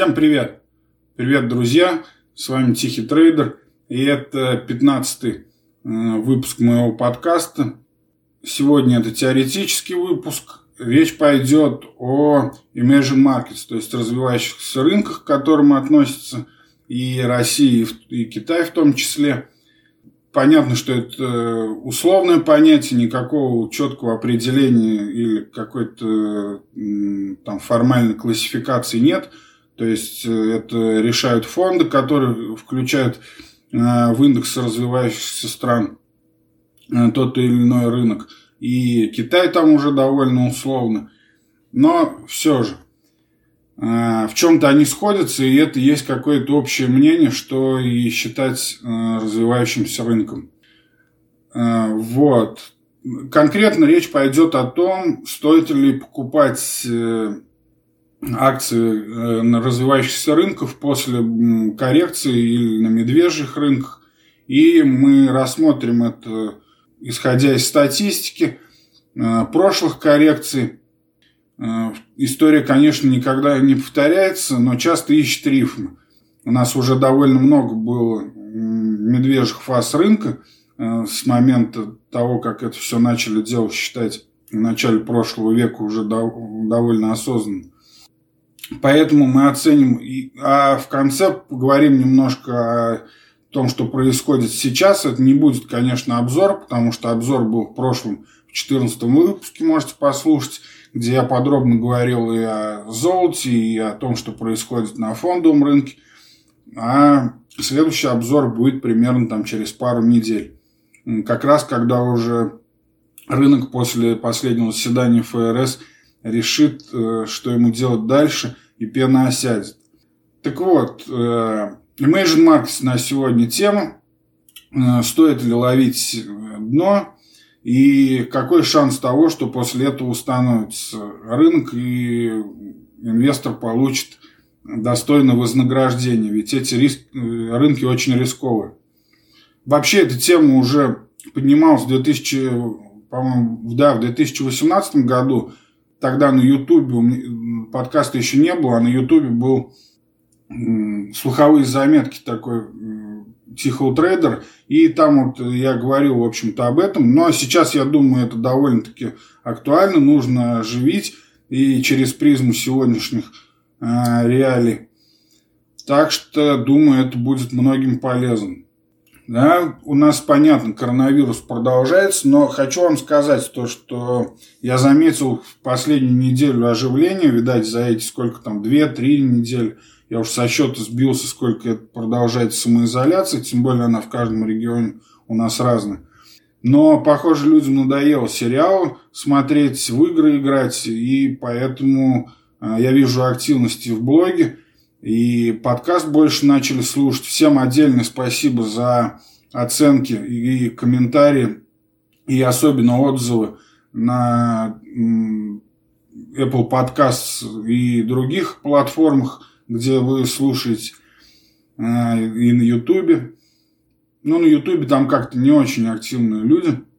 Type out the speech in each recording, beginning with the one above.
Всем привет! Привет, друзья! С вами Тихий Трейдер. И это 15-й э, выпуск моего подкаста. Сегодня это теоретический выпуск. Речь пойдет о emerging markets, то есть развивающихся рынках, к которым относятся и Россия, и Китай в том числе. Понятно, что это условное понятие, никакого четкого определения или какой-то там формальной классификации нет – то есть э, это решают фонды, которые включают э, в индекс развивающихся стран э, тот или иной рынок. И Китай там уже довольно условно. Но все же, в чем-то они сходятся, и это есть какое-то общее мнение, что и считать развивающимся рынком. Вот. Конкретно речь пойдет о том, стоит ли покупать акции э, на развивающихся рынках после коррекции или на медвежьих рынках. И мы рассмотрим это, исходя из статистики э, прошлых коррекций. Э, история, конечно, никогда не повторяется, но часто ищет рифмы. У нас уже довольно много было медвежьих фаз рынка с момента того, как это все начали делать, считать в начале прошлого века уже довольно осознанно. Поэтому мы оценим, а в конце поговорим немножко о том, что происходит сейчас. Это не будет, конечно, обзор, потому что обзор был в прошлом, в 14 выпуске, можете послушать, где я подробно говорил и о золоте, и о том, что происходит на фондовом рынке. А следующий обзор будет примерно там через пару недель. Как раз, когда уже рынок после последнего заседания ФРС решит, э, что ему делать дальше, и пена осядет. Так вот, э, Imagine Markets на сегодня тема. Э, стоит ли ловить дно? И какой шанс того, что после этого установится рынок и инвестор получит достойное вознаграждение? Ведь эти риск, рынки очень рисковые. Вообще эта тема уже поднималась в 2000, по-моему, да, в 2018 году тогда на Ютубе, подкаста еще не было, а на Ютубе был слуховые заметки такой Тихого трейдер, и там вот я говорил, в общем-то, об этом. Но сейчас, я думаю, это довольно-таки актуально, нужно оживить и через призму сегодняшних э, реалий. Так что, думаю, это будет многим полезно. Да, у нас, понятно, коронавирус продолжается, но хочу вам сказать то, что я заметил в последнюю неделю оживления, видать, за эти сколько там, 2-3 недели, я уж со счета сбился, сколько это продолжается самоизоляция, тем более она в каждом регионе у нас разная. Но, похоже, людям надоело сериал смотреть, в игры играть, и поэтому э, я вижу активности в блоге. И подкаст больше начали слушать. Всем отдельное спасибо за оценки и комментарии, и особенно отзывы на Apple Podcasts и других платформах, где вы слушаете, э, и на YouTube. Ну, на YouTube там как-то не очень активные люди –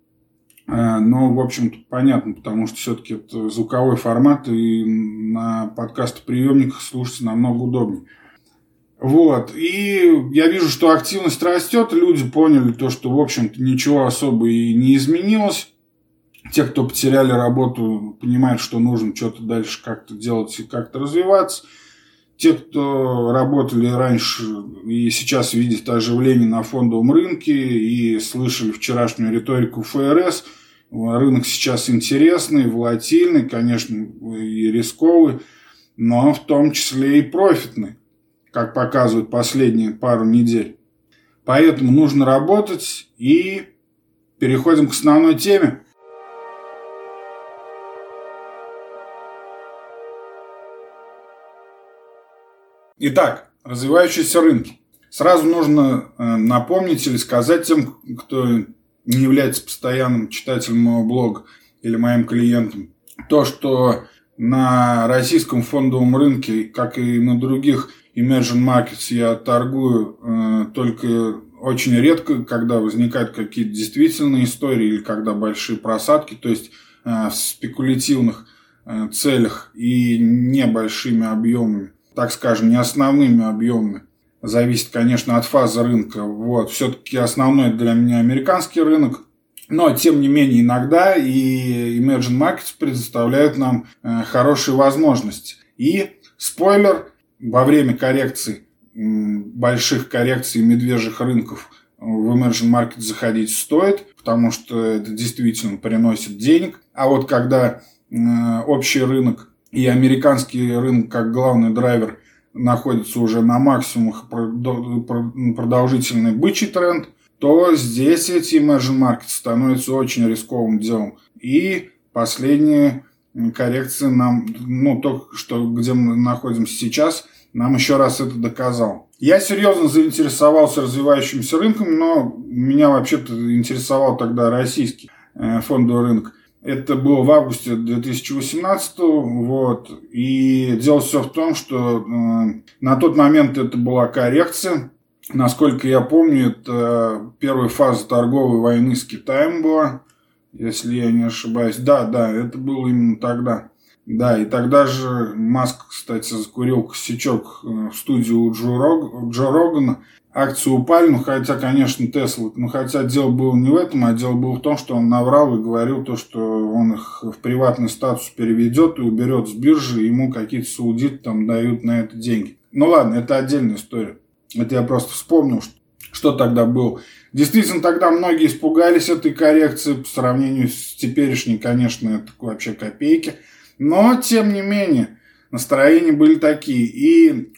но, в общем-то, понятно, потому что все-таки это звуковой формат, и на подкаст-приемниках слушать намного удобнее. Вот. И я вижу, что активность растет, люди поняли то, что, в общем-то, ничего особо и не изменилось. Те, кто потеряли работу, понимают, что нужно что-то дальше как-то делать и как-то развиваться. Те, кто работали раньше и сейчас видят оживление на фондовом рынке и слышали вчерашнюю риторику ФРС – Рынок сейчас интересный, волатильный, конечно, и рисковый, но в том числе и профитный, как показывают последние пару недель. Поэтому нужно работать и переходим к основной теме. Итак, развивающиеся рынки. Сразу нужно э, напомнить или сказать тем, кто не является постоянным читателем моего блога или моим клиентом, то, что на российском фондовом рынке, как и на других emerging markets, я торгую э, только очень редко, когда возникают какие-то действительные истории или когда большие просадки, то есть э, в спекулятивных э, целях и небольшими объемами. так скажем, не основными объемами. Зависит, конечно, от фазы рынка. Вот. Все-таки основной для меня американский рынок. Но, тем не менее, иногда и emerging markets предоставляют нам э, хорошие возможности. И спойлер, во время коррекции, больших коррекций медвежьих рынков в emerging market заходить стоит, потому что это действительно приносит денег. А вот когда э, общий рынок и американский рынок как главный драйвер находится уже на максимумах продолжительный бычий тренд, то здесь эти emerging markets становятся очень рисковым делом. И последние коррекции нам, ну, то, что, где мы находимся сейчас, нам еще раз это доказал. Я серьезно заинтересовался развивающимся рынком, но меня вообще-то интересовал тогда российский э, фондовый рынок. Это было в августе 2018 вот, и дело все в том, что э, на тот момент это была коррекция. Насколько я помню, это первая фаза торговой войны с Китаем была, если я не ошибаюсь. Да, да, это было именно тогда. Да, и тогда же Маск, кстати, закурил косячок э, в студию Джо, Рог... Джо Рогана акции упали, ну хотя, конечно, Тесла, ну хотя дело было не в этом, а дело было в том, что он наврал и говорил то, что он их в приватный статус переведет и уберет с биржи, ему какие-то саудиты там дают на это деньги. Ну ладно, это отдельная история. Это я просто вспомнил, что, что тогда было. Действительно, тогда многие испугались этой коррекции по сравнению с теперешней, конечно, это вообще копейки. Но, тем не менее, настроения были такие. И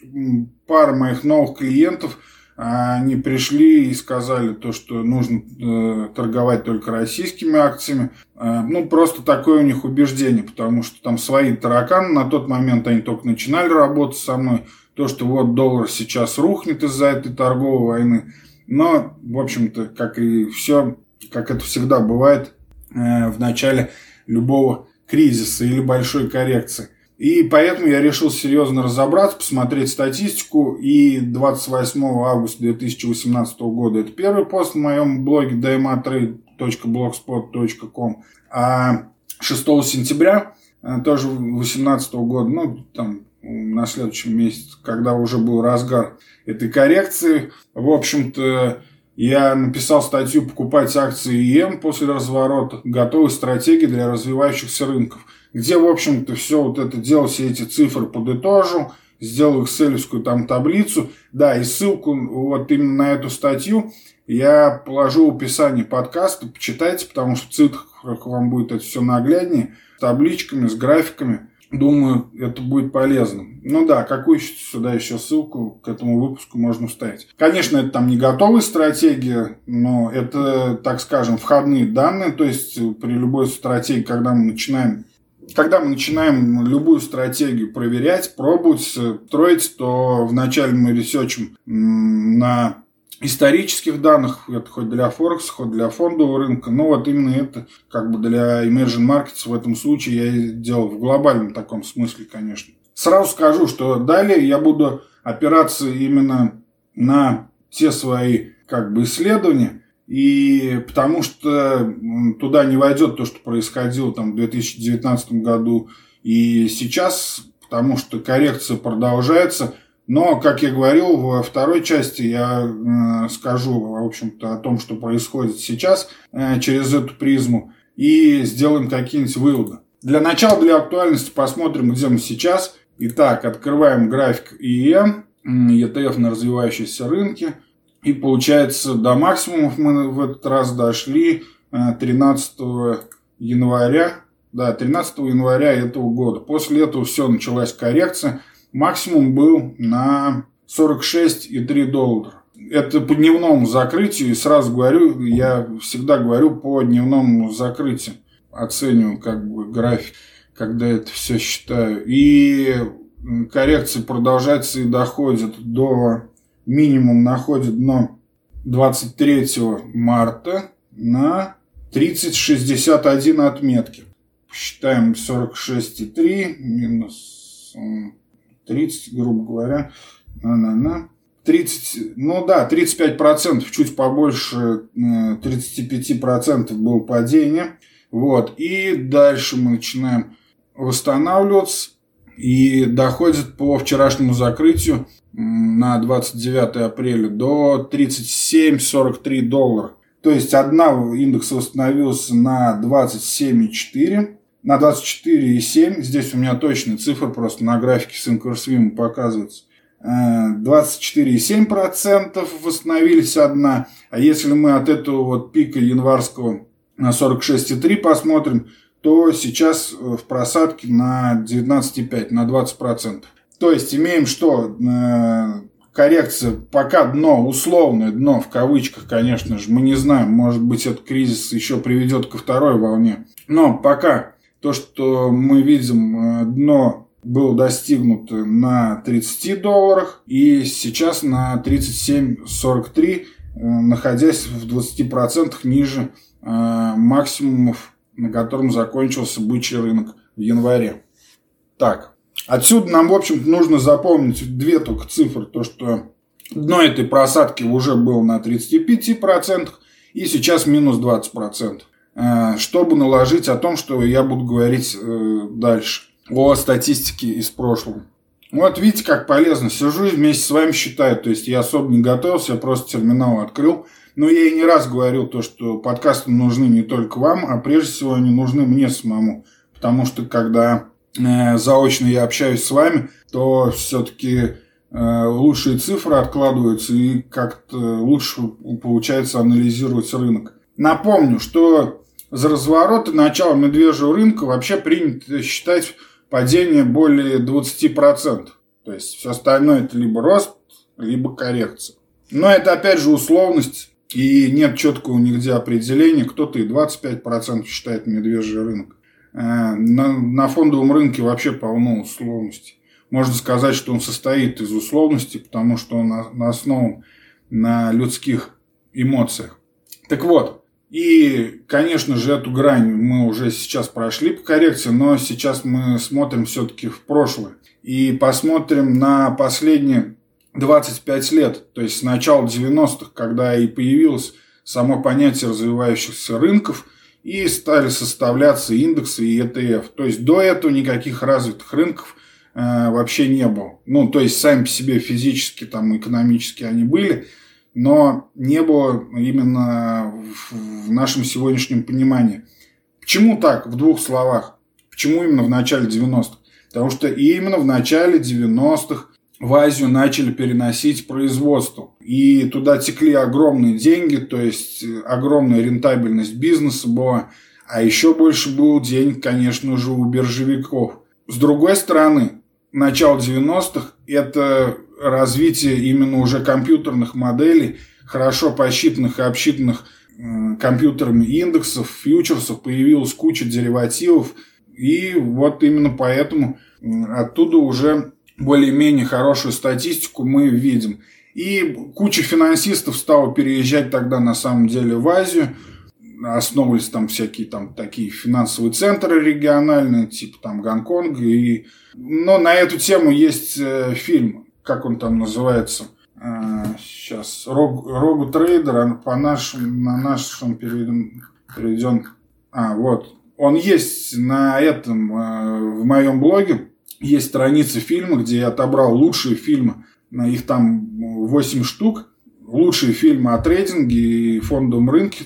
пара моих новых клиентов – они пришли и сказали то, что нужно э, торговать только российскими акциями. Э, ну, просто такое у них убеждение, потому что там свои тараканы, на тот момент они только начинали работать со мной. То, что вот доллар сейчас рухнет из-за этой торговой войны. Но, в общем-то, как и все, как это всегда бывает э, в начале любого кризиса или большой коррекции. И поэтому я решил серьезно разобраться, посмотреть статистику. И 28 августа 2018 года это первый пост в моем блоге dmatrade.blogspot.com. А 6 сентября э, тоже 2018 года, ну, там, на следующем месяце, когда уже был разгар этой коррекции, в общем-то, я написал статью «Покупать акции ИМ после разворота. Готовые стратегии для развивающихся рынков» где, в общем-то, все вот это дело, все эти цифры подытожил, сделал экселевскую там таблицу. Да, и ссылку вот именно на эту статью я положу в описании подкаста, почитайте, потому что в цифрах вам будет это все нагляднее, с табличками, с графиками. Думаю, это будет полезно. Ну да, какую сюда еще ссылку к этому выпуску можно вставить? Конечно, это там не готовая стратегия, но это, так скажем, входные данные. То есть при любой стратегии, когда мы начинаем когда мы начинаем любую стратегию проверять, пробовать, строить, то вначале мы ресечем на исторических данных, это хоть для Форекса, хоть для фондового рынка, но вот именно это как бы для emerging markets в этом случае я делал в глобальном таком смысле, конечно. Сразу скажу, что далее я буду опираться именно на те свои как бы исследования, и потому что туда не войдет то, что происходило там в 2019 году и сейчас, потому что коррекция продолжается. Но, как я говорил, во второй части я скажу, в общем-то, о том, что происходит сейчас э, через эту призму и сделаем какие-нибудь выводы. Для начала, для актуальности посмотрим, где мы сейчас. Итак, открываем график ИЕМ, ETF на развивающиеся рынки. И получается, до максимумов мы в этот раз дошли 13 э, января. Да, 13 января этого года. После этого все, началась коррекция. Максимум был на 46,3 доллара. Это по дневному закрытию. И сразу говорю, я всегда говорю по дневному закрытию. Оцениваю как бы график, когда это все считаю. И коррекция продолжается и доходит до минимум находит дно 23 марта на 3061 отметки. Считаем 46,3 минус 30, грубо говоря. На-на-на. 30, ну да, 35%, чуть побольше 35% э, было падение. Вот. И дальше мы начинаем восстанавливаться. и доходит по вчерашнему закрытию на 29 апреля до 37,43 доллара. То есть одна индекс восстановился на 27,4, на 24,7. Здесь у меня точная цифра просто на графике с Incorswim показывается. 24,7% э, восстановились одна. А если мы от этого вот пика январского на 46,3 посмотрим, то сейчас э, в просадке на 19,5, на 20%. То есть имеем что? Э, коррекция пока дно, условное дно, в кавычках, конечно же, мы не знаем. Может быть, этот кризис еще приведет ко второй волне. Но пока то, что мы видим, э, дно было достигнуто на 30 долларах и сейчас на 37,43, находясь в 20% ниже максимумов на котором закончился бычий рынок в январе. Так, отсюда нам, в общем-то, нужно запомнить две только цифры. То, что дно этой просадки уже было на 35% и сейчас минус 20%. Э, чтобы наложить о том, что я буду говорить э, дальше. О статистике из прошлого. Вот видите, как полезно. Сижу и вместе с вами считаю. То есть я особо не готовился, я просто терминал открыл – но я и не раз говорил то, что подкасты нужны не только вам, а прежде всего они нужны мне самому. Потому что когда заочно я общаюсь с вами, то все-таки э, лучшие цифры откладываются и как-то лучше получается анализировать рынок. Напомню, что за разворот и начало медвежьего рынка вообще принято считать падение более 20%. То есть все остальное это либо рост, либо коррекция. Но это опять же условность и нет четкого нигде определения. Кто-то и 25% считает медвежий рынок. Э, на, на фондовом рынке вообще полно условностей. Можно сказать, что он состоит из условностей, потому что он на, основан на людских эмоциях. Так вот, и, конечно же, эту грань мы уже сейчас прошли по коррекции, но сейчас мы смотрим все-таки в прошлое. И посмотрим на последние 25 лет, то есть с начала 90-х, когда и появилось само понятие развивающихся рынков, и стали составляться индексы и ETF. То есть до этого никаких развитых рынков э, вообще не было. Ну, то есть сами по себе физически, там, экономически они были, но не было именно в, в нашем сегодняшнем понимании. Почему так, в двух словах? Почему именно в начале 90-х? Потому что именно в начале 90-х в Азию начали переносить производство. И туда текли огромные деньги, то есть э, огромная рентабельность бизнеса была. А еще больше был денег, конечно же, у биржевиков. С другой стороны, начало 90-х – это развитие именно уже компьютерных моделей, хорошо посчитанных и обсчитанных э, компьютерами индексов, фьючерсов, появилась куча деривативов. И вот именно поэтому оттуда уже более-менее хорошую статистику мы видим. И куча финансистов стала переезжать тогда на самом деле в Азию. Основывались там всякие там такие финансовые центры региональные, типа там Гонконга. И... Но на эту тему есть э, фильм, как он там называется, сейчас, Рог, Рогу Трейдер, по нашему, на нашем переведен, переведен, а, вот, он есть на этом, э, в моем блоге, есть страницы фильма, где я отобрал лучшие фильмы, их там 8 штук, лучшие фильмы о трейдинге и фондовом рынке,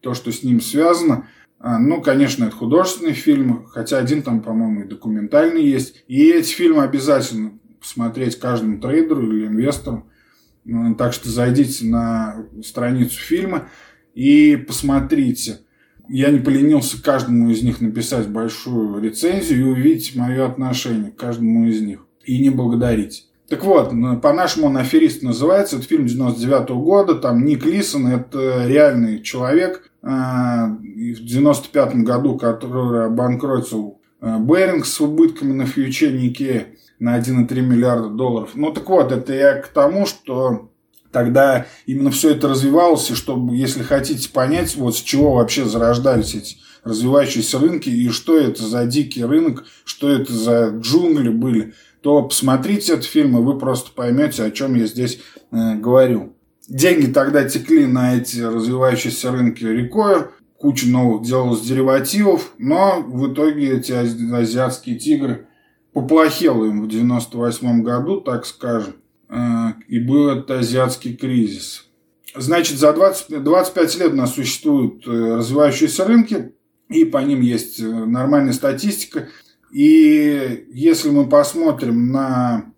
то, что с ним связано. А, ну, конечно, это художественный фильм, хотя один там, по-моему, и документальный есть. И эти фильмы обязательно посмотреть каждому трейдеру или инвестору. Так что зайдите на страницу фильма и посмотрите – я не поленился каждому из них написать большую рецензию и увидеть мое отношение к каждому из них. И не благодарить. Так вот, по-нашему он аферист называется. Это фильм 99 -го года. Там Ник Лисон, это реальный человек. А, в 95 году, который обанкротил а, Беринг с убытками на фьюче Нике на 1,3 миллиарда долларов. Ну так вот, это я к тому, что тогда именно все это развивалось, и чтобы, если хотите понять, вот с чего вообще зарождались эти развивающиеся рынки, и что это за дикий рынок, что это за джунгли были, то посмотрите этот фильм, и вы просто поймете, о чем я здесь э, говорю. Деньги тогда текли на эти развивающиеся рынки рекой, куча новых делалось деривативов, но в итоге эти азиатские тигры поплохело им в 98 году, так скажем, и был это азиатский кризис. Значит, за 20, 25 лет у нас существуют развивающиеся рынки, и по ним есть нормальная статистика. И если мы посмотрим на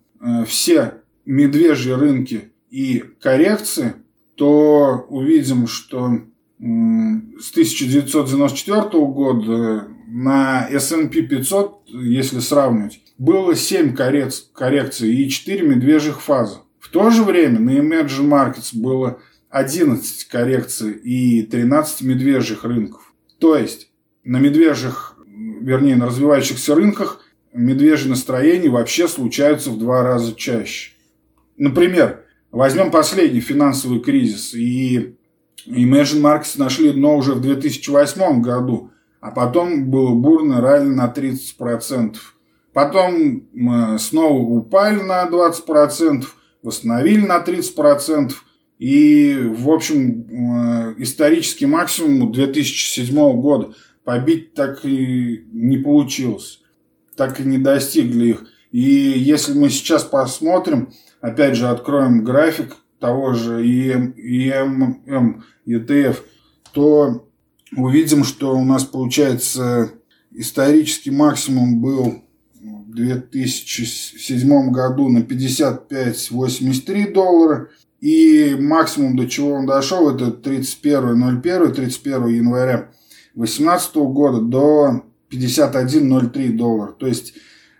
все медвежьи рынки и коррекции, то увидим, что с 1994 года на S&P 500, если сравнивать, было 7 коррекций и 4 медвежьих фазы. В то же время на Emerging Markets было 11 коррекций и 13 медвежьих рынков. То есть на медвежьих, вернее на развивающихся рынках медвежьи настроения вообще случаются в два раза чаще. Например, возьмем последний финансовый кризис, и Imagine Markets нашли дно уже в 2008 году, а потом было бурно ралли на 30%. Потом мы снова упали на 20%, восстановили на 30%, и, в общем, э, исторический максимум 2007 года побить так и не получилось. Так и не достигли их. И если мы сейчас посмотрим, опять же, откроем график того же EM, EMM, ETF, то увидим, что у нас получается исторический максимум был в 2007 году на 55,83 доллара. И максимум, до чего он дошел, это 31.01, 31 января 2018 года до 51.03 доллара. То есть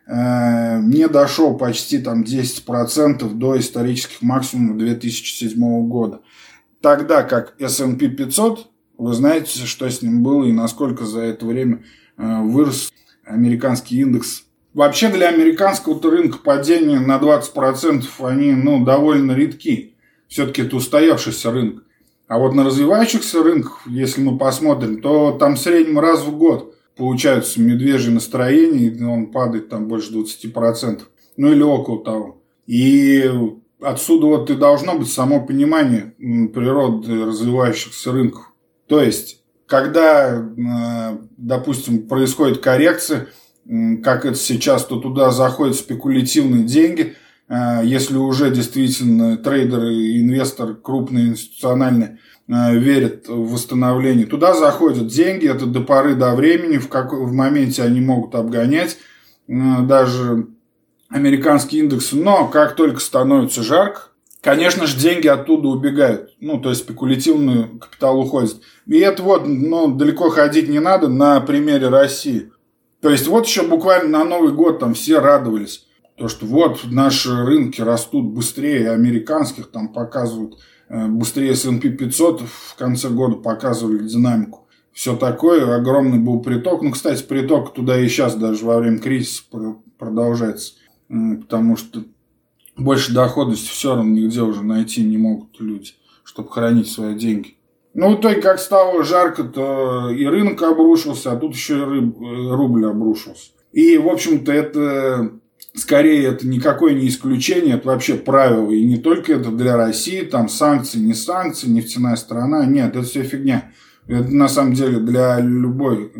Э, не дошел почти там 10% до исторических максимумов 2007 года. Тогда как S&P 500, вы знаете, что с ним было и насколько за это время э, вырос американский индекс. Вообще для американского рынка падения на 20% они ну, довольно редки. Все-таки это устоявшийся рынок. А вот на развивающихся рынках, если мы посмотрим, то там в среднем раз в год получаются медвежье настроение, и он падает там больше 20%, ну или около того. И отсюда вот и должно быть само понимание природы развивающихся рынков. То есть, когда, э, допустим, происходит коррекция, как это сейчас, то туда заходят спекулятивные деньги, если уже действительно трейдер и инвестор крупный, институциональный Э, верят в восстановление. Туда заходят деньги, это до поры до времени, в, как, в моменте они могут обгонять э, даже американские индексы. Но как только становится жарко, конечно же, деньги оттуда убегают. Ну, то есть спекулятивный капитал уходит. И это вот, ну, далеко ходить не надо на примере России. То есть вот еще буквально на Новый год там все радовались. То, что вот наши рынки растут быстрее американских, там показывают Э, быстрее S&P 500 в конце года показывали динамику. Все такое, огромный был приток. Ну, кстати, приток туда и сейчас даже во время кризиса продолжается. Потому что больше доходности все равно нигде уже найти не могут люди, чтобы хранить свои деньги. Ну, в итоге, как стало жарко, то и рынок обрушился, а тут еще и э, рубль обрушился. И, в общем-то, это скорее это никакое не исключение, это вообще правило. И не только это для России, там санкции, не санкции, нефтяная страна. Нет, это все фигня. Это на самом деле для любой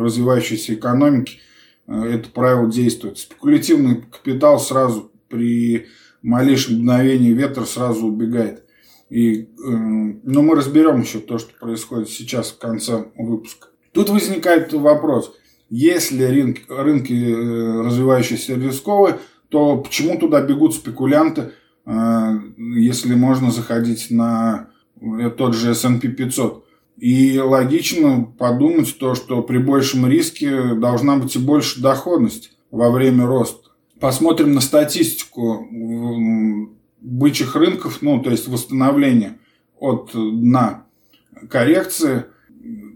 развивающейся экономики э, это правило действует. Спекулятивный капитал сразу при малейшем мгновении ветра сразу убегает. И, э, ну, мы разберем еще то, что происходит сейчас в конце выпуска. Тут возникает вопрос – если рынки, рынки э, развивающиеся рисковые, то почему туда бегут спекулянты, э, если можно заходить на э, тот же S&P 500? И логично подумать то, что при большем риске должна быть и больше доходность во время роста. Посмотрим на статистику бычьих рынков, ну, то есть восстановления от дна коррекции –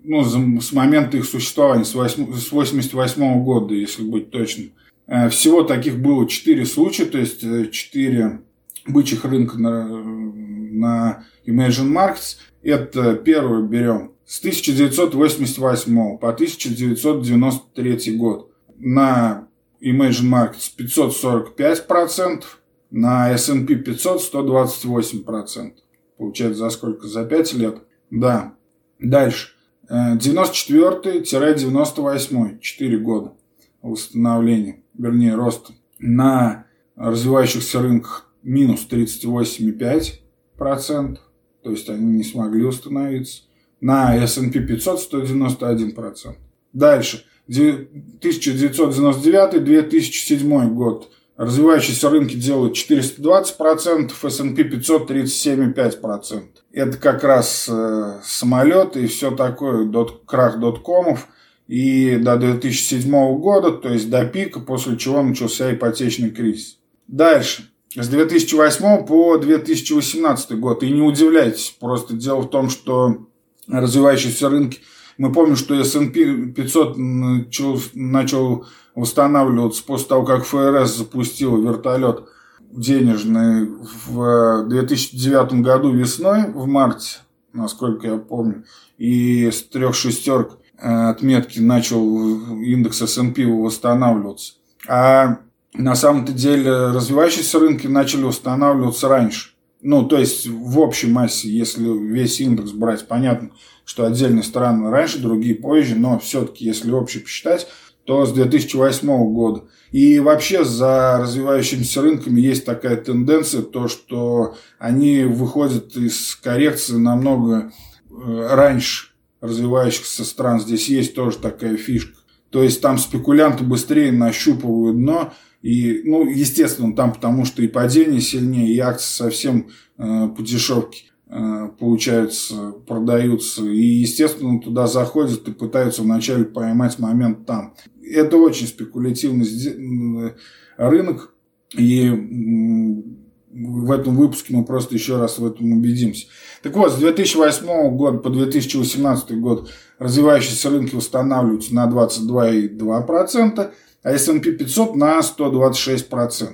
ну, с момента их существования, с 1988 года, если быть точным. Э, всего таких было 4 случая, то есть 4 э, бычьих рынка на, на Imagine Markets. Это первый берем с 1988 по 1993 год. На Imagine Markets 545%, на S&P 500 128%. Получается за сколько? За 5 лет? Да. Дальше. 94-98, 4 года восстановления. вернее, рост на развивающихся рынках минус 38,5%, то есть они не смогли установиться. На S&P 500 191%. Дальше. 1999-2007 год. Развивающиеся рынки делают 420%, S&P 500 37,5%. Это как раз э, самолеты и все такое, дот, крах доткомов. И до 2007 года, то есть до пика, после чего начался ипотечный кризис. Дальше. С 2008 по 2018 год. И не удивляйтесь, просто дело в том, что развивающиеся рынки, мы помним, что S&P 500 начал, начал восстанавливаться после того, как ФРС запустил вертолет денежный в 2009 году весной, в марте, насколько я помню, и с трех шестерок э, отметки начал индекс S&P восстанавливаться. А на самом-то деле развивающиеся рынки начали устанавливаться раньше. Ну, то есть в общей массе, если весь индекс брать, понятно, что отдельные страны раньше, другие позже, но все-таки, если общий посчитать, то с 2008 года. И вообще за развивающимися рынками есть такая тенденция, то что они выходят из коррекции намного э, раньше развивающихся стран. Здесь есть тоже такая фишка. То есть там спекулянты быстрее нащупывают дно, и, ну, естественно, там потому что и падение сильнее, и акции совсем э, по дешевке э, получаются, продаются. И, естественно, туда заходят и пытаются вначале поймать момент там. Это очень спекулятивный э, рынок. И в этом выпуске мы просто еще раз в этом убедимся. Так вот, с 2008 года по 2018 год развивающиеся рынки восстанавливаются на 22,2%, а S&P 500 на 126%.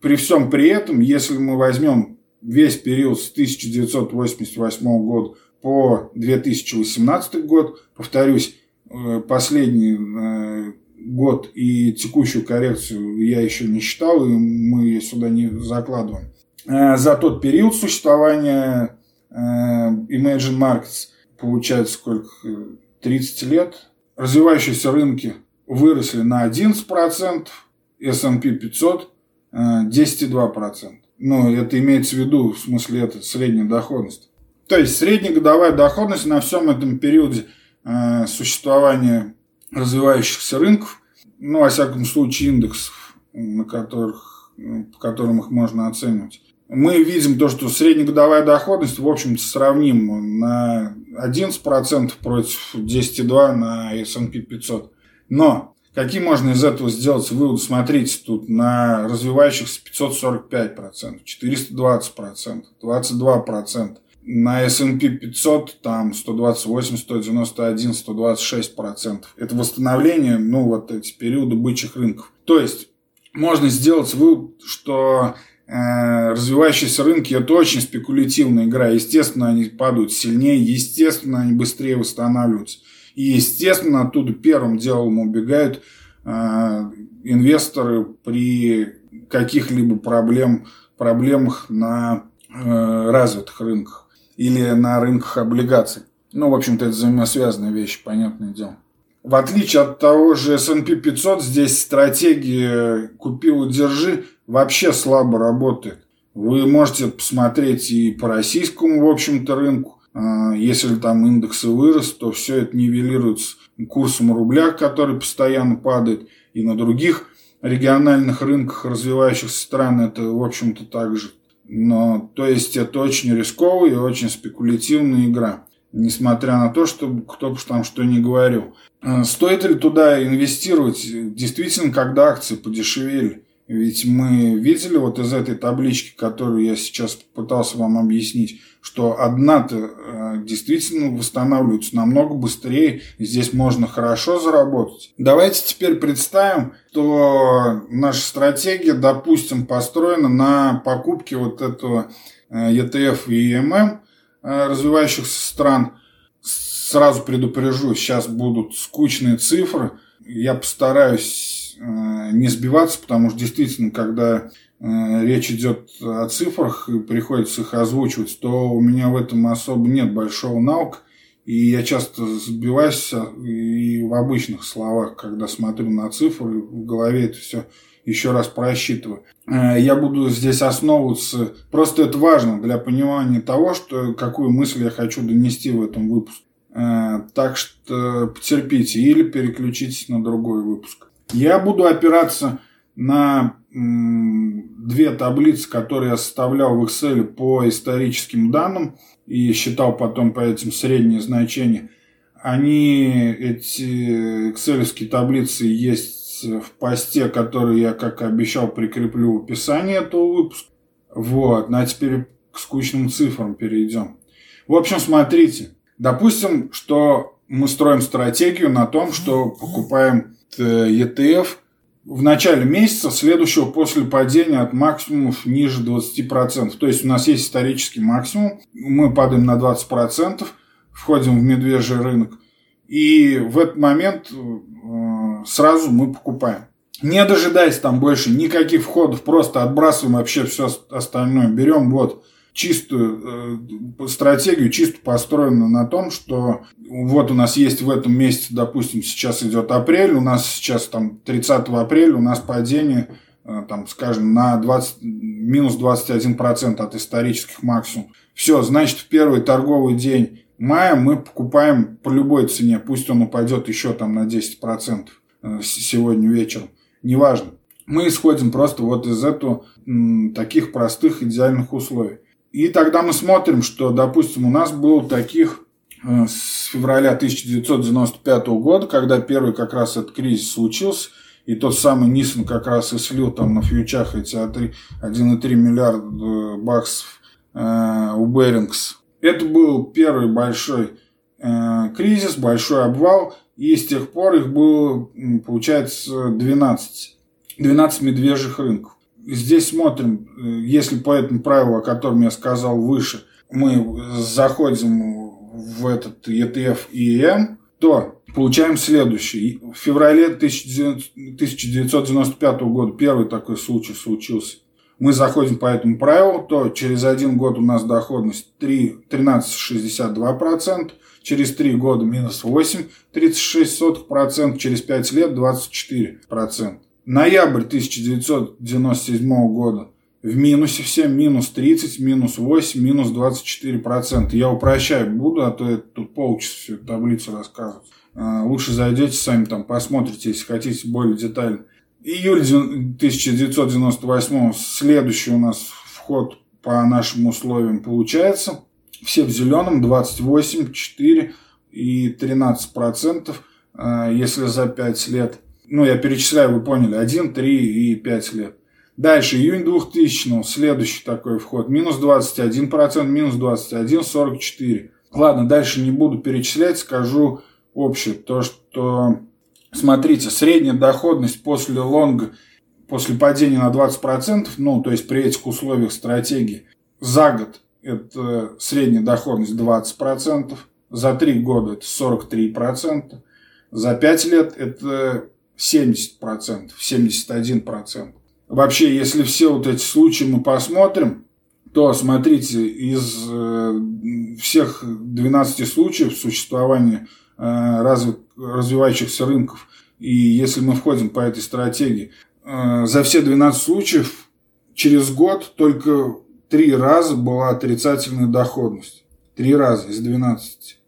При всем при этом, если мы возьмем весь период с 1988 года по 2018 год, повторюсь, э, последний э, год и текущую коррекцию я еще не считал, и мы ее сюда не закладываем. Э, за тот период существования Imagine Markets, получается сколько, 30 лет, развивающиеся рынки выросли на 11%, S&P 500 10,2%. Ну, это имеется в виду, в смысле, это средняя доходность. То есть среднегодовая доходность на всем этом периоде э, существования развивающихся рынков, ну, во всяком случае, индексов, на которых, по которым их можно оценивать. Мы видим то, что среднегодовая доходность, в общем-то, сравнима на 11% против 10,2% на S&P 500. Но какие можно из этого сделать выводы? Смотрите, тут на развивающихся 545%, 420%, 22%. На S&P 500 там 128, 191, 126 процентов. Это восстановление, ну, вот эти периоды бычьих рынков. То есть, можно сделать вывод, что э, развивающиеся рынки это очень спекулятивная игра. Естественно, они падают сильнее, естественно, они быстрее восстанавливаются. И, естественно, оттуда первым делом убегают э, инвесторы при каких-либо проблем, проблемах на э, развитых рынках или на рынках облигаций. Ну, в общем-то, это взаимосвязанные вещи, понятное дело. В отличие от того же S&P 500, здесь стратегия «купил-удержи» вообще слабо работает. Вы можете посмотреть и по российскому, в общем-то, рынку, если там индексы вырос, то все это нивелируется курсом рубля, который постоянно падает, и на других региональных рынках развивающихся стран это, в общем-то, так же. Но, то есть, это очень рисковая и очень спекулятивная игра. Несмотря на то, что кто бы там что ни говорил. А, стоит ли туда инвестировать? Действительно, когда акции подешевели. Ведь мы видели вот из этой таблички, которую я сейчас пытался вам объяснить, что одна-то э, действительно восстанавливается намного быстрее, здесь можно хорошо заработать. Давайте теперь представим, что наша стратегия, допустим, построена на покупке вот этого э, ETF и EMM э, развивающихся стран. Сразу предупрежу, сейчас будут скучные цифры. Я постараюсь не сбиваться, потому что действительно, когда Э, речь идет о цифрах и приходится их озвучивать, то у меня в этом особо нет большого навыка. И я часто сбиваюсь и в обычных словах, когда смотрю на цифры, в голове это все еще раз просчитываю. Э, я буду здесь основываться, просто это важно для понимания того, что, какую мысль я хочу донести в этом выпуске. Э, так что потерпите или переключитесь на другой выпуск. Я буду опираться на две таблицы, которые я составлял в Excel по историческим данным и считал потом по этим средние значения. Они, эти экселевские таблицы есть в посте, который я, как обещал, прикреплю в описании этого выпуска. Вот, ну а теперь к скучным цифрам перейдем. В общем, смотрите. Допустим, что мы строим стратегию на том, что покупаем ETF в начале месяца, следующего после падения от максимумов ниже 20%. То есть у нас есть исторический максимум, мы падаем на 20%, входим в медвежий рынок. И в этот момент э, сразу мы покупаем. Не дожидаясь там больше никаких входов, просто отбрасываем вообще все остальное. Берем вот чистую э, стратегию, чисто построенную на том, что вот у нас есть в этом месяце, допустим, сейчас идет апрель, у нас сейчас там 30 апреля, у нас падение, э, там, скажем, на 20, минус 21% от исторических максимумов. Все, значит, в первый торговый день мая мы покупаем по любой цене, пусть он упадет еще там на 10% э, сегодня вечером, неважно. Мы исходим просто вот из этого таких простых идеальных условий. И тогда мы смотрим, что, допустим, у нас было таких э, с февраля 1995 года, когда первый как раз этот кризис случился, и тот самый Нисон как раз и слил там на фьючах эти 1,3 миллиарда баксов э, у Берингс это был первый большой э, кризис, большой обвал, и с тех пор их было, получается, 12, 12 медвежьих рынков. Здесь смотрим, э, если по этому правилу, о котором я сказал выше, мы заходим в этот ETF EM, то получаем следующее. В феврале 1995 года первый такой случай случился мы заходим по этому правилу, то через один год у нас доходность 13,62%, через три года минус 8,36%, через 5 лет 24%. Ноябрь 1997 года в минусе все, минус 30, минус 8, минус 24%. Я упрощаю буду, а то я тут полчаса всю таблицу рассказывать. А, лучше зайдете сами там посмотрите, если хотите более детально. Июль 1998 следующий у нас вход по нашим условиям получается. Все в зеленом, 28, 4 и 13 процентов, а, если за 5 лет. Ну, я перечисляю, вы поняли, 1, 3 и 5 лет. Дальше, июнь 2000 следующий такой вход. Минус 21 процент, минус 21, 44. Ладно, дальше не буду перечислять, скажу общее. То, что Смотрите, средняя доходность после лонга, после падения на 20%, ну, то есть при этих условиях стратегии, за год это средняя доходность 20%, за 3 года это 43%, за 5 лет это 70%, 71%. Вообще, если все вот эти случаи мы посмотрим, то, смотрите, из э, всех 12 случаев существования Э, развивающихся рынков. И если мы входим по этой стратегии, э, за все 12 случаев через год только три раза была отрицательная доходность. Три раза из 12.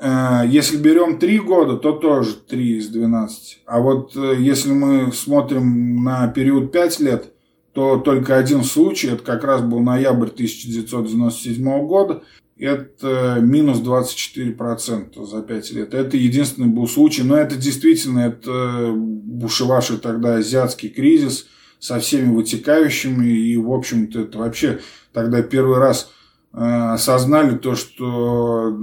Э, если берем три года, то тоже 3 из 12. А вот если мы смотрим на период 5 лет, то только один случай, это как раз был ноябрь 1997 года, это минус 24% за 5 лет. Это единственный был случай, но это действительно это бушевавший тогда азиатский кризис со всеми вытекающими, и, в общем-то, это вообще тогда первый раз э, осознали то, что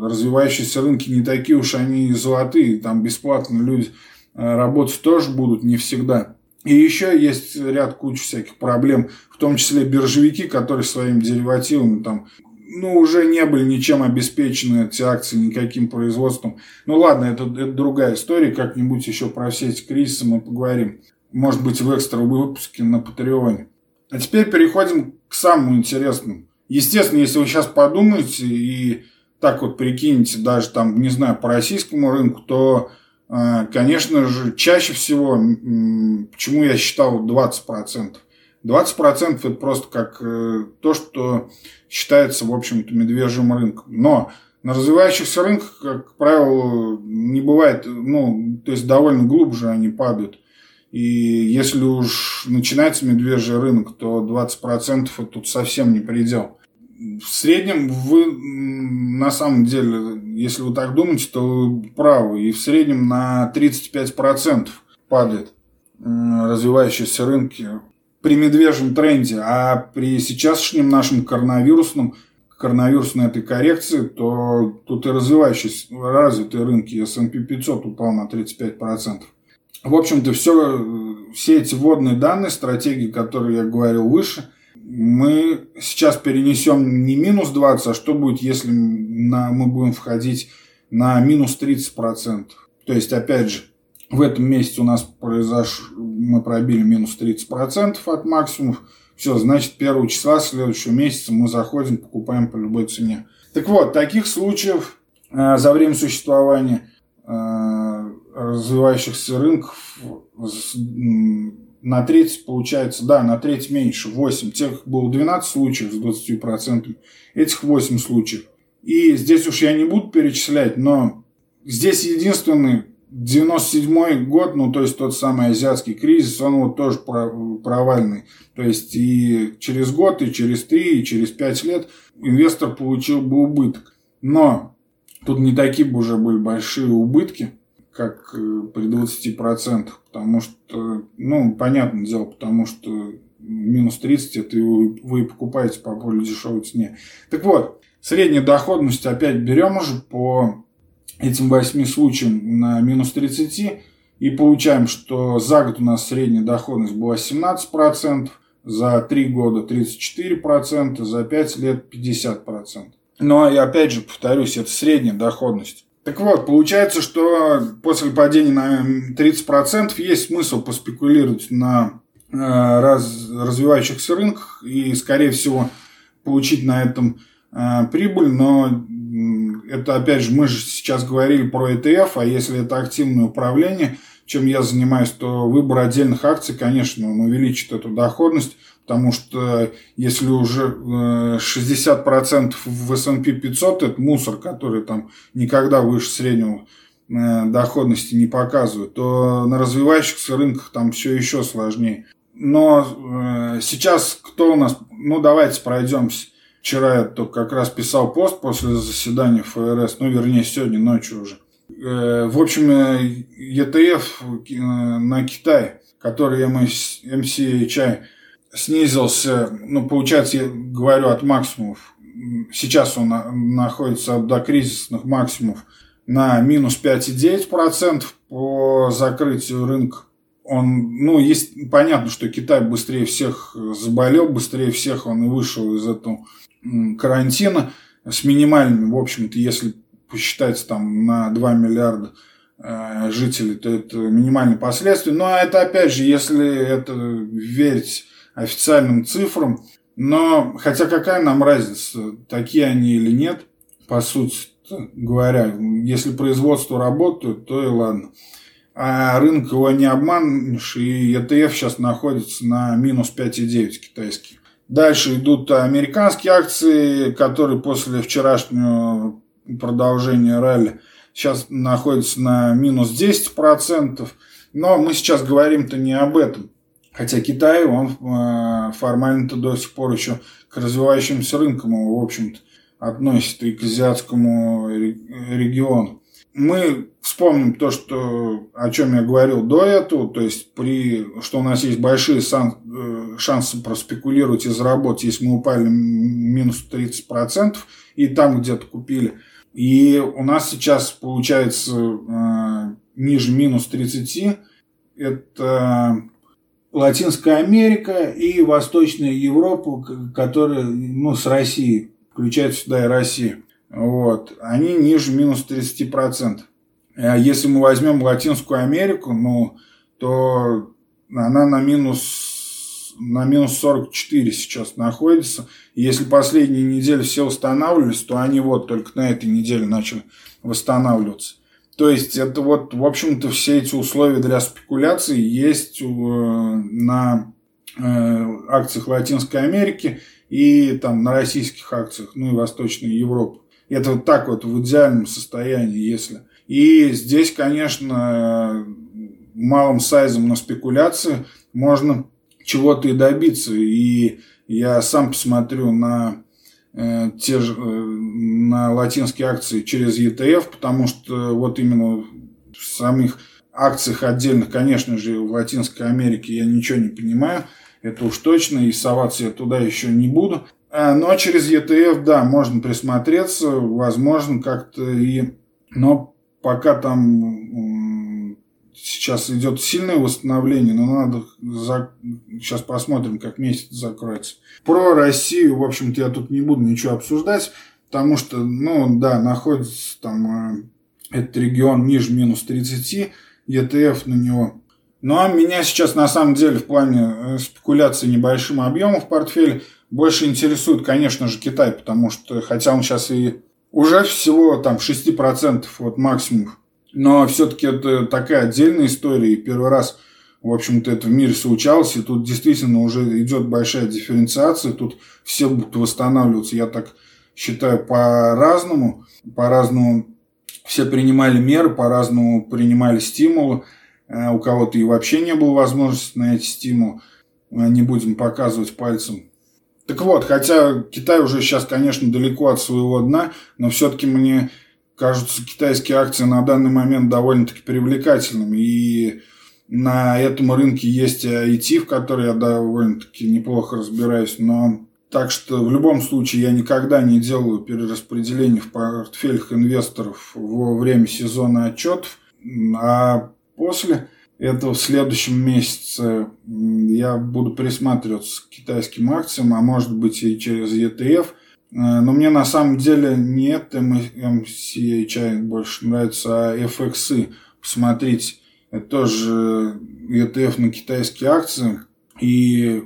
развивающиеся рынки не такие уж они золотые, там бесплатно люди э, работать тоже будут не всегда. И еще есть ряд куча всяких проблем, в том числе биржевики, которые своими деривативами там ну, уже не были ничем обеспечены эти акции, никаким производством. Ну ладно, это, это другая история, как-нибудь еще про все эти кризисы мы поговорим. Может быть, в экстра выпуске на Патреоне. А теперь переходим к самому интересному. Естественно, если вы сейчас подумаете и так вот прикинете, даже там, не знаю, по российскому рынку, то, э, конечно же, чаще всего, почему я считал 20%? 20% это просто как э, то, что считается, в общем-то, медвежьим рынком. Но на развивающихся рынках, как правило, не бывает, ну, то есть довольно глубже они падают. И если уж начинается медвежий рынок, то 20% это тут совсем не предел. В среднем вы, на самом деле, если вы так думаете, то вы правы. И в среднем на 35% падает развивающиеся рынки при медвежьем тренде, а при сейчасшнем нашем коронавирусном, коронавирусной этой коррекции, то тут и развивающиеся, развитые рынки S&P 500 упал на 35%. В общем-то, все, все эти вводные данные, стратегии, которые я говорил выше, мы сейчас перенесем не минус 20, а что будет, если на, мы будем входить на минус 30%. То есть, опять же, в этом месяце у нас произош... мы пробили минус 30% от максимумов. Все, значит, первого числа следующего месяца мы заходим, покупаем по любой цене. Так вот, таких случаев э, за время существования э, развивающихся рынков на треть получается, да, на треть меньше, 8. Тех было 12 случаев с 20%, этих 8 случаев. И здесь уж я не буду перечислять, но здесь единственный 97 год, ну, то есть тот самый азиатский кризис, он вот тоже провальный. То есть и через год, и через три, и через пять лет инвестор получил бы убыток. Но тут не такие бы уже были большие убытки, как э, при 20%, потому что, ну, понятное дело, потому что минус 30 это вы покупаете по более дешевой цене. Так вот, средняя доходность опять берем уже по этим 8 случаям на минус 30 и получаем, что за год у нас средняя доходность была 17%, за 3 года 34%, за 5 лет 50%. Но и опять же, повторюсь, это средняя доходность. Так вот, получается, что после падения на 30% есть смысл поспекулировать на э, раз, развивающихся рынках и, скорее всего, получить на этом э, прибыль, но это, опять же, мы же сейчас говорили про ETF, а если это активное управление, чем я занимаюсь, то выбор отдельных акций, конечно, он увеличит эту доходность, потому что если уже 60% э, в S&P 500 это мусор, который там никогда выше среднего э, доходности не показывают, то на развивающихся рынках там все еще сложнее. Но э, сейчас кто у нас, ну давайте пройдемся Вчера я только как раз писал пост после заседания ФРС, ну, вернее, сегодня ночью уже. Э, в общем, ETF э, э, на Китай, который MCHI снизился, ну, получается, я говорю, от максимумов. Сейчас он находится до кризисных максимумов на минус 5,9% по закрытию рынка. Он, ну, есть понятно, что Китай быстрее всех заболел, быстрее всех он и вышел из этого карантина с минимальными, в общем-то, если посчитать там на 2 миллиарда э, жителей, то это минимальные последствия. Но это опять же, если это верить официальным цифрам, но хотя какая нам разница, такие они или нет, по сути говоря, если производство работает, то и ладно. А рынок его не обманешь, и ETF сейчас находится на минус 5,9 китайский. Дальше идут американские акции, которые после вчерашнего продолжения ралли сейчас находятся на минус 10%. Но мы сейчас говорим-то не об этом. Хотя Китай, он э, формально-то до сих пор еще к развивающимся рынкам, в общем-то, относится и к азиатскому региону мы вспомним то, что, о чем я говорил до этого, то есть при, что у нас есть большие сан, э, шансы проспекулировать и заработать, если мы упали минус 30%, и там где-то купили. И у нас сейчас получается э, ниже минус 30, это Латинская Америка и Восточная Европа, которая ну, с Россией, включает сюда и Россию. Вот, они ниже минус 30%. А если мы возьмем Латинскую Америку, ну, то она на минус на минус 44 сейчас находится. Если последние недели все восстанавливались, то они вот только на этой неделе начали восстанавливаться. То есть это вот, в общем-то, все эти условия для спекуляции есть э, на э, акциях Латинской Америки и там на российских акциях, ну и Восточной Европы. Это вот так вот в идеальном состоянии, если. И здесь, конечно, малым сайзом на спекуляции можно чего-то и добиться. И я сам посмотрю на э, те же, э, на латинские акции через ETF, потому что вот именно в самих акциях отдельных, конечно же, в Латинской Америке я ничего не понимаю. Это уж точно, и соваться я туда еще не буду. А, но через ETF, да, можно присмотреться, возможно, как-то и... Но пока там сейчас идет сильное восстановление, но надо за... сейчас посмотрим, как месяц закроется. Про Россию, в общем-то, я тут не буду ничего обсуждать, потому что, ну, да, находится там э, этот регион ниже минус 30, ETF на него. Ну, а меня сейчас, на самом деле, в плане э, спекуляции небольшим объемом в портфеле больше интересует, конечно же, Китай, потому что, хотя он сейчас и уже всего там 6% от максимум. Но все-таки это такая отдельная история. И первый раз, в общем-то, это в мире случалось. И тут действительно уже идет большая дифференциация. Тут все будут восстанавливаться, я так считаю, по-разному. По-разному все принимали меры, по-разному принимали стимулы. Э, у кого-то и вообще не было возможности на эти стимулы. Не будем показывать пальцем так вот, хотя Китай уже сейчас, конечно, далеко от своего дна, но все-таки мне кажутся китайские акции на данный момент довольно-таки привлекательными. И на этом рынке есть IT, в которой я довольно-таки неплохо разбираюсь, но так что в любом случае я никогда не делаю перераспределение в портфелях инвесторов во время сезона отчетов, а после это в следующем месяце я буду присматриваться к китайским акциям, а может быть и через ETF. Э, но мне на самом деле не MCHI больше нравится, а FXI. Посмотрите, это тоже ETF на китайские акции. И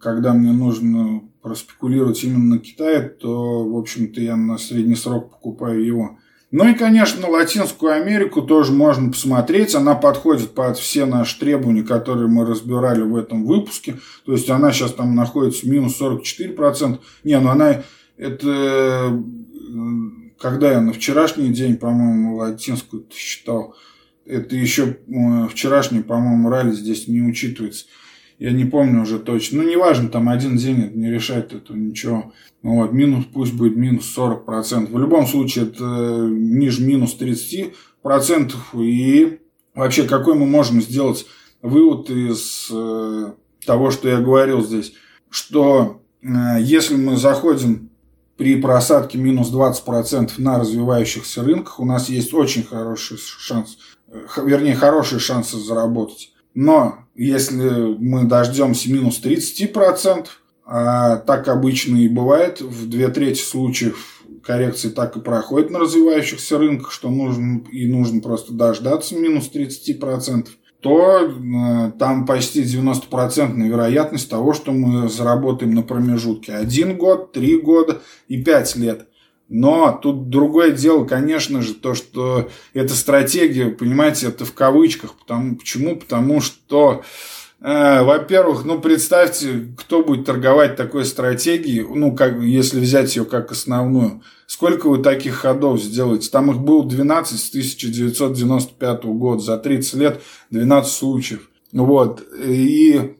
когда мне нужно проспекулировать именно на Китае, то, в общем-то, я на средний срок покупаю его. Ну и, конечно, Латинскую Америку тоже можно посмотреть. Она подходит под все наши требования, которые мы разбирали в этом выпуске. То есть она сейчас там находится минус 44%. Не, ну она... Это... Когда я на вчерашний день, по-моему, латинскую считал, это еще э, вчерашний, по-моему, ралли здесь не учитывается. Я не помню уже точно. Ну, неважно, там один день это не решает этого ничего. Ну вот, минус, пусть будет минус 40%. В любом случае, это э, ниже минус 30%. И вообще, какой мы можем сделать вывод из э, того, что я говорил здесь? Что э, если мы заходим при просадке минус 20% на развивающихся рынках, у нас есть очень хороший шанс, вернее, хорошие шансы заработать. Но если мы дождемся минус 30%, а так обычно и бывает. В две трети случаев коррекции так и проходит на развивающихся рынках, что нужно и нужно просто дождаться минус 30%, то э, там почти 90% вероятность того, что мы заработаем на промежутке один год, три года и пять лет. Но тут другое дело, конечно же, то, что эта стратегия, понимаете, это в кавычках. Потому, почему? Потому что Э, во-первых, ну представьте, кто будет торговать такой стратегией, ну как если взять ее как основную. Сколько вы таких ходов сделаете? Там их было 12 с 1995 года, за 30 лет 12 случаев. Вот. И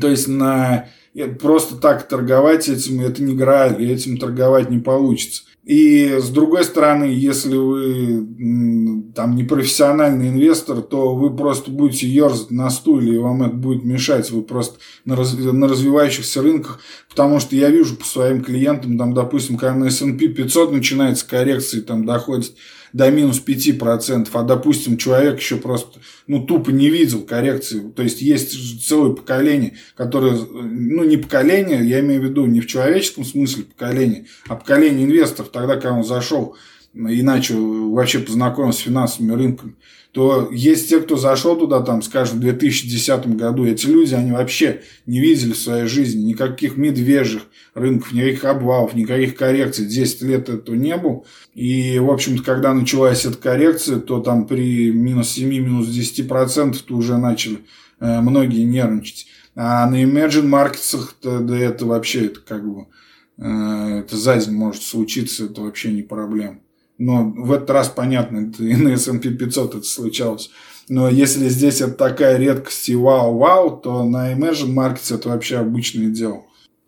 то есть на просто так торговать этим, это не грааль, этим торговать не получится. И с другой стороны, если вы там не профессиональный инвестор, то вы просто будете ерзать на стуле, и вам это будет мешать. Вы просто на, раз, на развивающихся рынках, потому что я вижу по своим клиентам, там, допустим, когда на S&P 500 начинается коррекция, там доходит до минус 5%, а, допустим, человек еще просто, ну, тупо не видел коррекции. То есть, есть целое поколение, которое, ну, не поколение, я имею в виду не в человеческом смысле поколение, а поколение инвесторов, тогда, когда он зашел иначе вообще познакомился с финансовыми рынками, то есть те, кто зашел туда, там, скажем, в 2010 году, эти люди, они вообще не видели в своей жизни никаких медвежьих рынков, никаких обвалов, никаких коррекций. 10 лет этого не было. И, в общем-то, когда началась эта коррекция, то там при минус 7, минус 10% то уже начали э, многие нервничать. А на emerging markets да это вообще это как бы э, это за день может случиться, это вообще не проблема. Но в этот раз, понятно, это и на S&P 500 это случалось. Но если здесь это такая редкость и вау-вау, то на emerging markets это вообще обычное дело.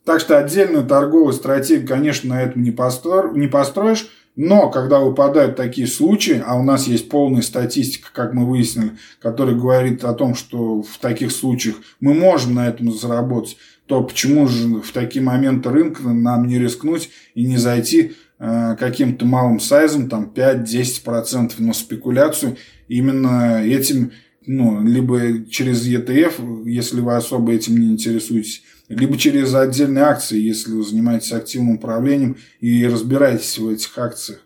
Так что отдельную торговую стратегию, конечно, на этом не, постро... не построишь. Но когда выпадают такие случаи, а у нас есть полная статистика, как мы выяснили, которая говорит о том, что в таких случаях мы можем на этом заработать, то почему же в такие моменты рынка нам не рискнуть и не зайти каким-то малым сайзом, там 5-10% на спекуляцию, именно этим, ну, либо через ETF, если вы особо этим не интересуетесь, либо через отдельные акции, если вы занимаетесь активным управлением и разбираетесь в этих акциях.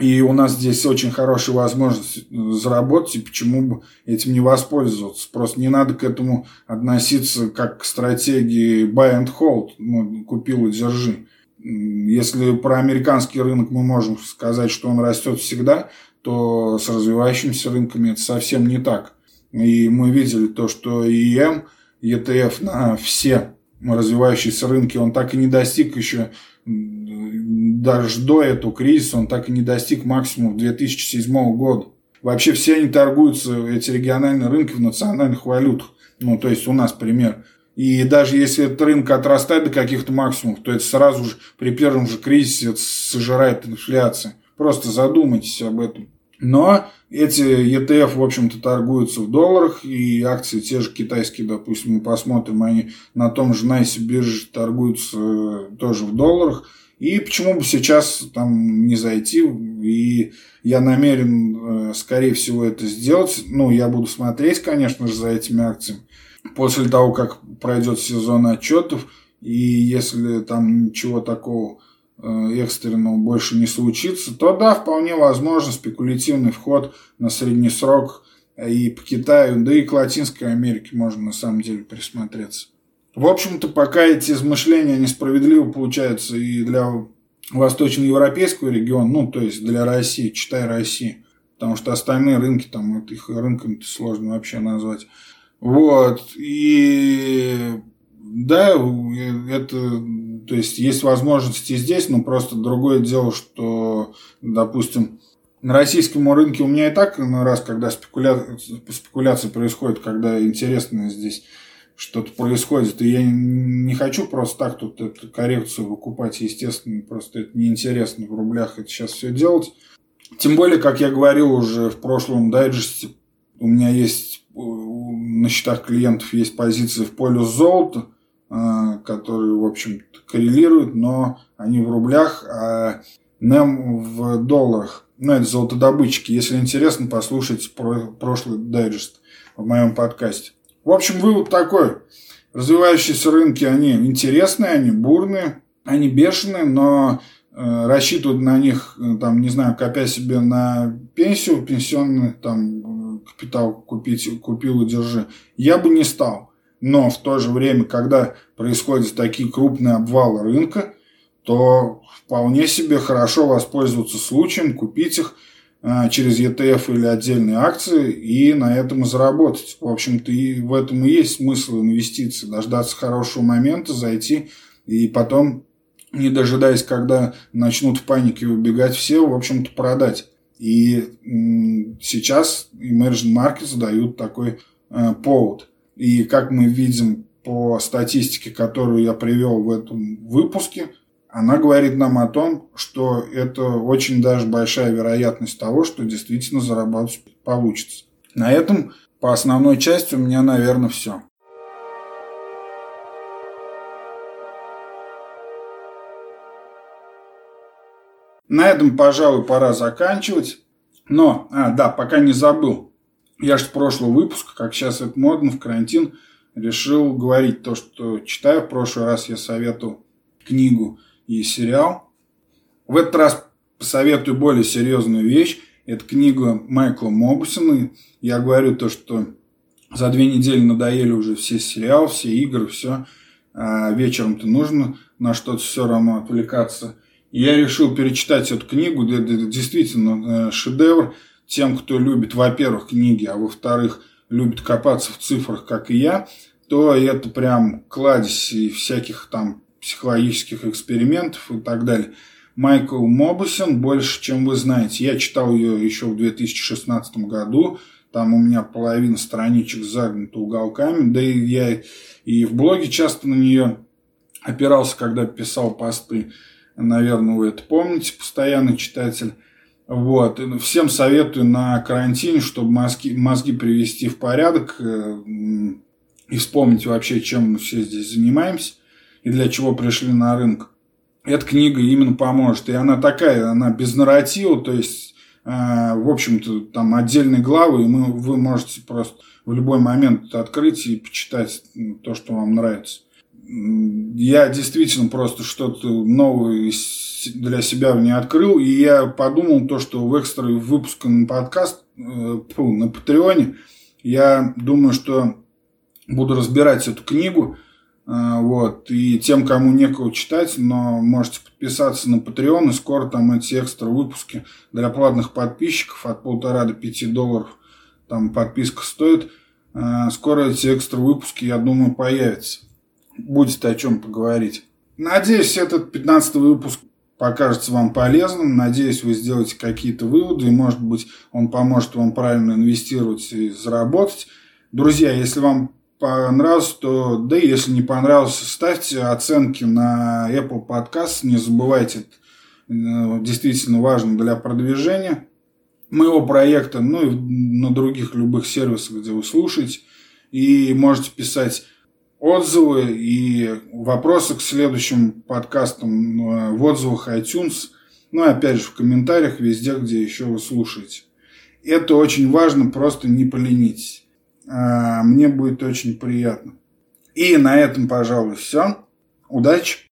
И у нас здесь очень хорошая возможность заработать, и почему бы этим не воспользоваться. Просто не надо к этому относиться как к стратегии buy and hold, ну, купил и держи. Если про американский рынок мы можем сказать, что он растет всегда, то с развивающимися рынками это совсем не так. И мы видели то, что ИМ, ETF на все развивающиеся рынки, он так и не достиг еще, даже до этого кризиса, он так и не достиг максимума 2007 года. Вообще все они торгуются, эти региональные рынки в национальных валютах. Ну, то есть у нас пример – и даже если этот рынок отрастает до каких-то максимумов, то это сразу же при первом же кризисе сожирает инфляция. Просто задумайтесь об этом. Но эти ETF, в общем-то, торгуются в долларах, и акции те же китайские, допустим, мы посмотрим, они на том же Найсе бирже торгуются э, тоже в долларах. И почему бы сейчас там не зайти? И я намерен, э, скорее всего, это сделать. Ну, я буду смотреть, конечно же, за этими акциями после того, как пройдет сезон отчетов, и если там ничего такого э, экстренного больше не случится, то да, вполне возможно спекулятивный вход на средний срок и по Китаю, да и к Латинской Америке можно на самом деле присмотреться. В общем-то, пока эти измышления несправедливо получаются и для восточноевропейского региона, ну, то есть для России, читай России, потому что остальные рынки, там, вот их рынками сложно вообще назвать, вот. И да, это, то есть есть возможности здесь, но просто другое дело, что, допустим, на российском рынке у меня и так ну, раз, когда спекуля... спекуляция происходит, когда интересно здесь что-то происходит, и я не хочу просто так тут эту коррекцию выкупать, естественно, просто это неинтересно в рублях это сейчас все делать. Тем более, как я говорил уже в прошлом дайджесте, у меня есть на счетах клиентов есть позиции в полюс золота, а, которые, в общем коррелируют, но они в рублях, а NEM в долларах. Ну, это золотодобытчики. Если интересно, послушайте про прошлый дайджест в моем подкасте. В общем, вывод такой. Развивающиеся рынки, они интересные, они бурные, они бешеные, но э, рассчитывать на них, э, там, не знаю, копя себе на пенсию, пенсионный, там, капитал купить, купил и держи, я бы не стал. Но в то же время, когда происходят такие крупные обвалы рынка, то вполне себе хорошо воспользоваться случаем, купить их э, через ETF или отдельные акции и на этом заработать. В общем-то, и в этом и есть смысл инвестиций. Дождаться хорошего момента, зайти и потом, не дожидаясь, когда начнут в панике выбегать все, в общем-то, продать. И сейчас emerging markets дают такой э, повод. И как мы видим по статистике, которую я привел в этом выпуске, она говорит нам о том, что это очень даже большая вероятность того, что действительно заработать получится. На этом по основной части у меня, наверное, все. На этом, пожалуй, пора заканчивать. Но, а, да, пока не забыл. Я же с прошлого выпуска, как сейчас это модно, в карантин, решил говорить то, что читаю. В прошлый раз я советовал книгу и сериал. В этот раз посоветую более серьезную вещь. Это книга Майкла Мобусона. Я говорю то, что за две недели надоели уже все сериалы, все игры, все. А вечером-то нужно на что-то все равно отвлекаться. Я решил перечитать эту книгу. Это действительно э, шедевр тем, кто любит, во-первых, книги, а во-вторых, любит копаться в цифрах, как и я, то это прям кладезь всяких там психологических экспериментов и так далее. Майкл Мобусон больше, чем вы знаете. Я читал ее еще в 2016 году. Там у меня половина страничек загнута уголками. Да и я и в блоге часто на нее опирался, когда писал посты. Наверное, вы это помните, постоянный читатель. Вот. Всем советую на карантине, чтобы мозги, мозги привести в порядок э, и вспомнить вообще, чем мы все здесь занимаемся и для чего пришли на рынок. Эта книга именно поможет. И она такая, она без нарратива, то есть, э, в общем-то, там отдельные главы, и вы можете просто в любой момент открыть и почитать то, что вам нравится. Я действительно просто что-то новое для себя в ней открыл, и я подумал то, что в экстра выпуске на подкаст, э, на Патреоне, я думаю, что буду разбирать эту книгу, э, вот, и тем, кому некого читать, но можете подписаться на Patreon, и скоро там эти экстра выпуски для платных подписчиков от полтора до пяти долларов, там подписка стоит, э, скоро эти экстра выпуски, я думаю, появятся. Будет о чем поговорить. Надеюсь, этот 15 выпуск покажется вам полезным. Надеюсь, вы сделаете какие-то выводы, и, может быть, он поможет вам правильно инвестировать и заработать. Друзья, если вам понравилось, то да, если не понравилось, ставьте оценки на Apple Podcast. Не забывайте, это действительно важно для продвижения моего проекта, ну и на других любых сервисах, где вы слушаете. И можете писать отзывы и вопросы к следующим подкастам в отзывах iTunes, ну и опять же в комментариях везде, где еще вы слушаете. Это очень важно, просто не поленитесь. А, мне будет очень приятно. И на этом, пожалуй, все. Удачи!